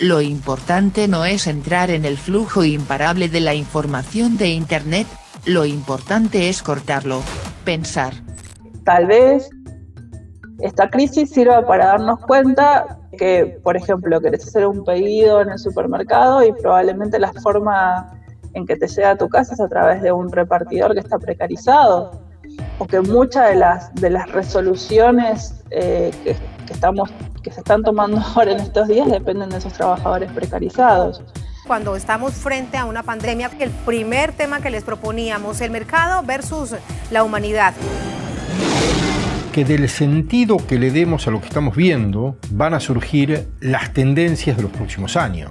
Lo importante no es entrar en el flujo imparable de la información de Internet, lo importante es cortarlo, pensar. Tal vez esta crisis sirva para darnos cuenta que, por ejemplo, querés hacer un pedido en el supermercado y probablemente la forma en que te llega a tu casa es a través de un repartidor que está precarizado, o que muchas de las, resoluciones eh, que, estamos, que se están tomando ahora en estos días dependen de esos trabajadores precarizados. Cuando estamos frente a una pandemia, el primer tema que les proponíamos, el mercado versus la humanidad que del sentido que le demos a lo que estamos viendo van a surgir las tendencias de los próximos años.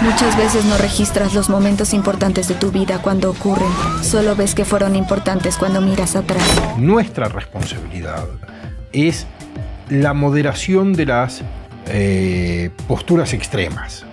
Muchas veces no registras los momentos importantes de tu vida cuando ocurren. Solo ves que fueron importantes cuando miras atrás. Nuestra responsabilidad es la moderación de las eh, posturas extremas.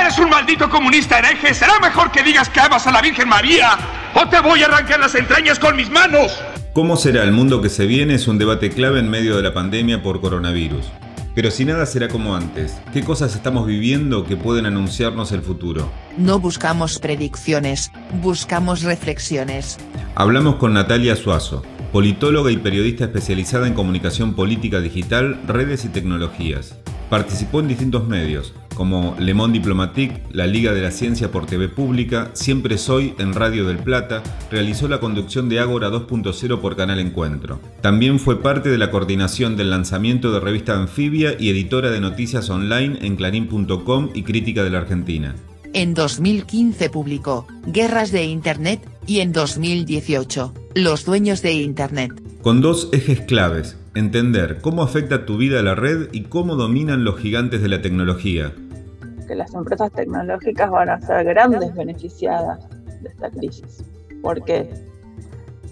¡Eres un maldito comunista hereje! ¿Será mejor que digas que amas a la Virgen María? ¡O te voy a arrancar las entrañas con mis manos! ¿Cómo será el mundo que se viene? Es un debate clave en medio de la pandemia por coronavirus. Pero si nada será como antes, ¿qué cosas estamos viviendo que pueden anunciarnos el futuro? No buscamos predicciones, buscamos reflexiones. Hablamos con Natalia Suazo, politóloga y periodista especializada en comunicación política digital, redes y tecnologías. Participó en distintos medios, como Le Monde Diplomatique, la Liga de la Ciencia por TV Pública, Siempre Soy en Radio del Plata, realizó la conducción de Ágora 2.0 por Canal Encuentro. También fue parte de la coordinación del lanzamiento de revista Anfibia y editora de noticias online en clarín.com y Crítica de la Argentina. En 2015 publicó Guerras de Internet y en 2018, Los Dueños de Internet. Con dos ejes claves, Entender cómo afecta tu vida a la red y cómo dominan los gigantes de la tecnología. Que las empresas tecnológicas van a ser grandes beneficiadas de esta crisis. ¿Por qué?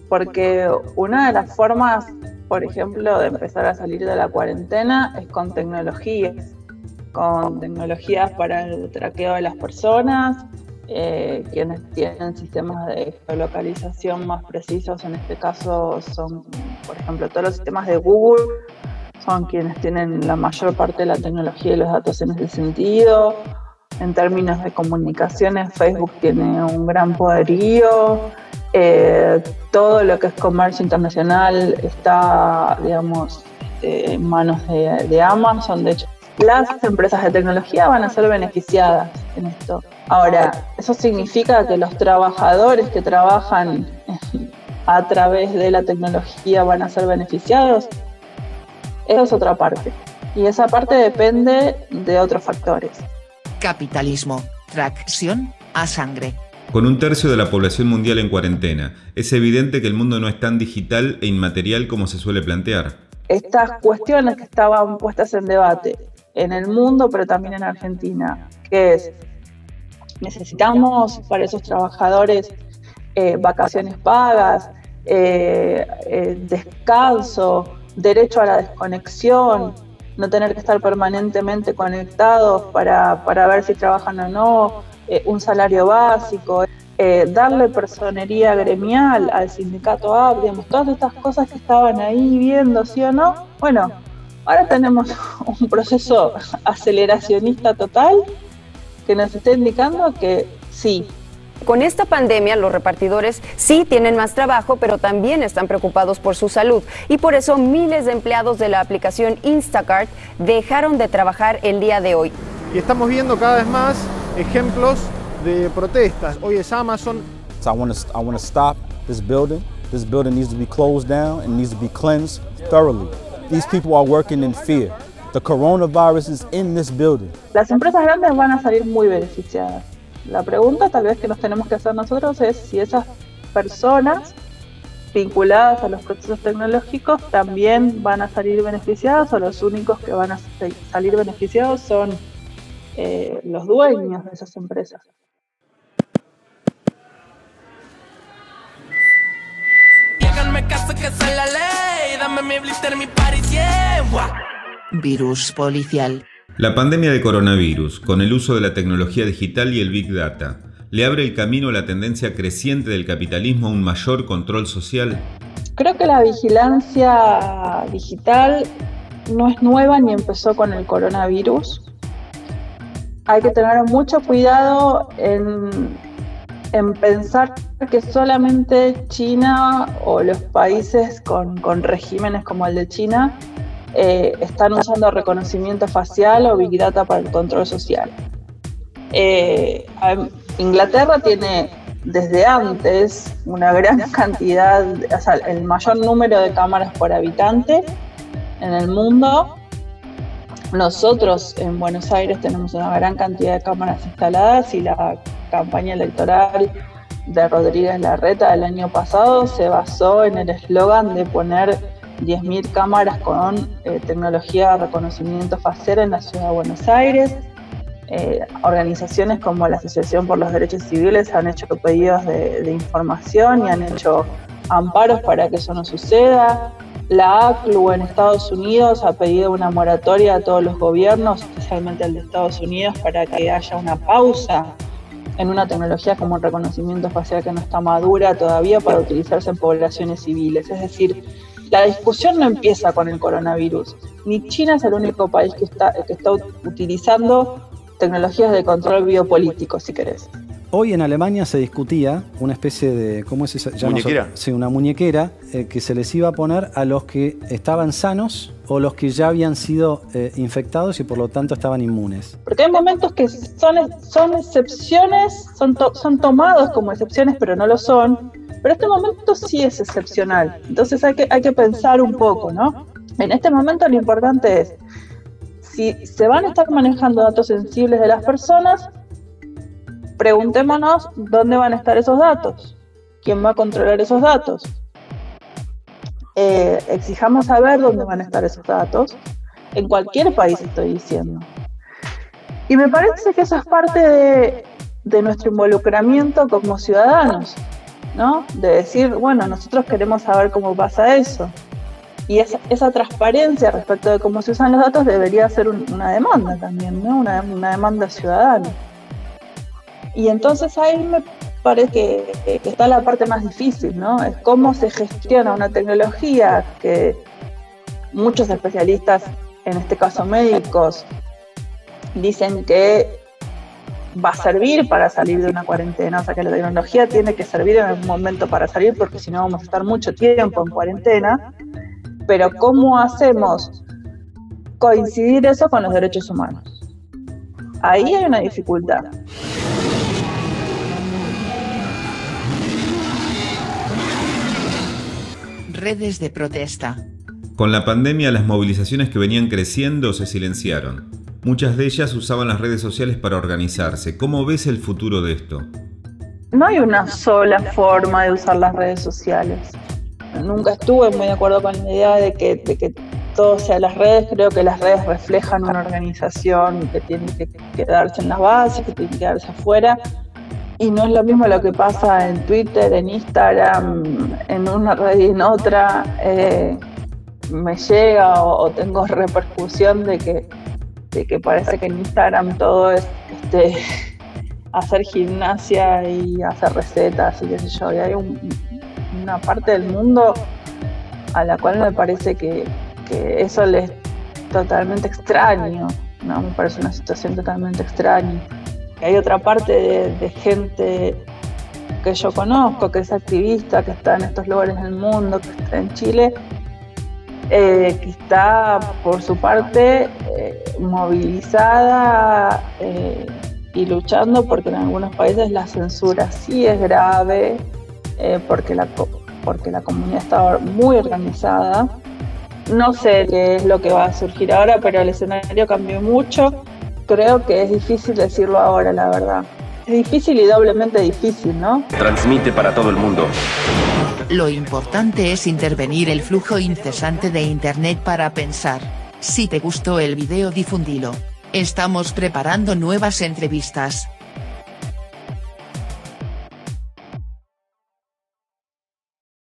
Porque una de las formas, por ejemplo, de empezar a salir de la cuarentena es con tecnologías, con tecnologías para el traqueo de las personas, eh, quienes tienen sistemas de geolocalización más precisos, en este caso son, por ejemplo, todos los sistemas de Google, son quienes tienen la mayor parte de la tecnología y los datos en ese sentido. En términos de comunicaciones, Facebook tiene un gran poderío. Eh, todo lo que es comercio internacional está, digamos, este, en manos de, de Amazon. De hecho, las empresas de tecnología van a ser beneficiadas en esto. Ahora, ¿eso significa que los trabajadores que trabajan a través de la tecnología van a ser beneficiados? Esa es otra parte. Y esa parte depende de otros factores. Capitalismo, tracción, a sangre. Con un tercio de la población mundial en cuarentena, es evidente que el mundo no es tan digital e inmaterial como se suele plantear. Estas cuestiones que estaban puestas en debate en el mundo, pero también en Argentina, que es Necesitamos para esos trabajadores eh, vacaciones pagas, eh, eh, descanso, derecho a la desconexión, no tener que estar permanentemente conectados para, para ver si trabajan o no, un salario básico, darle personería gremial al sindicato digamos, todas estas cosas que estaban ahí viendo, sí o no. Bueno, ahora tenemos un proceso aceleracionista total que nos está indicando que sí. Con esta pandemia los repartidores sí tienen más trabajo, pero también están preocupados por su salud y por eso miles de empleados de la aplicación Instacart dejaron de trabajar el día de hoy. Y estamos viendo cada vez más ejemplos de protestas. Hoy es Amazon. So I want to I want to stop this building. This building needs to be closed down and needs to be cleansed thoroughly. These people are working in fear. The coronavirus is in this building. Las empresas grandes van a salir muy beneficiadas. La pregunta tal vez que nos tenemos que hacer nosotros es si esas personas vinculadas a los procesos tecnológicos también van a salir beneficiadas o los únicos que van a salir beneficiados son eh, los dueños de esas empresas. Virus policial. La pandemia de coronavirus, con el uso de la tecnología digital y el Big Data, ¿le abre el camino a la tendencia creciente del capitalismo a un mayor control social? Creo que la vigilancia digital no es nueva ni empezó con el coronavirus. hay que tener mucho cuidado en, en pensar que solamente China o los países con, con regímenes como el de China eh, están usando reconocimiento facial o Big Data para el control social. Eh, Inglaterra tiene desde antes una gran cantidad, o sea, el mayor número de cámaras por habitante en el mundo. Nosotros en Buenos Aires tenemos una gran cantidad de cámaras instaladas y la campaña electoral de Rodríguez Larreta del año pasado se basó en el eslogan de poner 10.000 cámaras con eh, tecnología de reconocimiento facial en la ciudad de Buenos Aires. Eh, organizaciones como la Asociación por los Derechos Civiles han hecho pedidos de, de, información y han hecho amparos para que eso no suceda. La ACLU en Estados Unidos ha pedido una moratoria a todos los gobiernos, especialmente al de Estados Unidos, para que haya una pausa en una tecnología como el reconocimiento facial que no está madura todavía para utilizarse en poblaciones civiles. Es decir, la discusión no empieza con el coronavirus. Ni China es el único país que está, que está utilizando tecnologías de control biopolítico, si querés. Hoy en Alemania se discutía una especie de, ¿cómo es esa? ¿Muñequera? sí, una muñequera eh, que se les iba a poner a los que estaban sanos o los que ya habían sido eh, infectados y por lo tanto estaban inmunes. Porque hay momentos que son, son excepciones, son, son tomados como excepciones, pero no lo son. Pero este momento sí es excepcional. Entonces hay que, hay que pensar un poco, ¿no? En este momento lo importante es, si se van a estar manejando datos sensibles de las personas, preguntémonos dónde van a estar esos datos, quién va a controlar esos datos. Eh, exijamos saber dónde van a estar esos datos, en cualquier país estoy diciendo. Y me parece que eso es parte de, nuestro involucramiento como ciudadanos, ¿no? De decir, bueno, nosotros queremos saber cómo pasa eso. Y esa, esa, transparencia respecto de cómo se usan los datos debería ser un, una demanda también, ¿no? Una demanda ciudadana. Y entonces ahí me parece que, está la parte más difícil, ¿no? Es cómo se gestiona una tecnología que muchos especialistas, en este caso médicos, dicen que va a servir para salir de una cuarentena, o sea que la tecnología tiene que servir en algún momento para salir porque si no vamos a estar mucho tiempo en cuarentena, pero ¿cómo hacemos coincidir eso con los derechos humanos? Ahí hay una dificultad. Redes de protesta. Con la pandemia las movilizaciones que venían creciendo se silenciaron. Muchas de ellas usaban las redes sociales para organizarse. ¿Cómo ves el futuro de esto? No hay una sola forma de usar las redes sociales. Nunca estuve muy de acuerdo con la idea de que, de que todo sea las redes. Creo que las redes reflejan una organización que tiene que quedarse en las bases, que tiene que quedarse afuera y no es lo mismo lo que pasa en Twitter, en Instagram, en una red y en otra. Eh, me llega o, tengo repercusión de que, de que parece que en Instagram todo es este, hacer gimnasia y hacer recetas y qué sé yo. Y hay un, una parte del mundo a la cual me parece que, que eso le es totalmente extraño. ¿no? Me parece una situación totalmente extraña. Hay otra parte de, gente que yo conozco, que es activista, que está en estos lugares del mundo, que está en Chile, eh, que está por su parte eh, movilizada eh, y luchando porque en algunos países la censura sí es grave, porque, la, porque la comunidad está muy organizada. No sé qué es lo que va a surgir ahora, pero el escenario cambió mucho creo que es difícil decirlo ahora, la verdad. Es difícil y doblemente difícil, ¿no? Transmite para todo el mundo. Lo importante es intervenir el flujo incesante de Internet para pensar. Si te gustó el video difundilo. Estamos preparando nuevas entrevistas.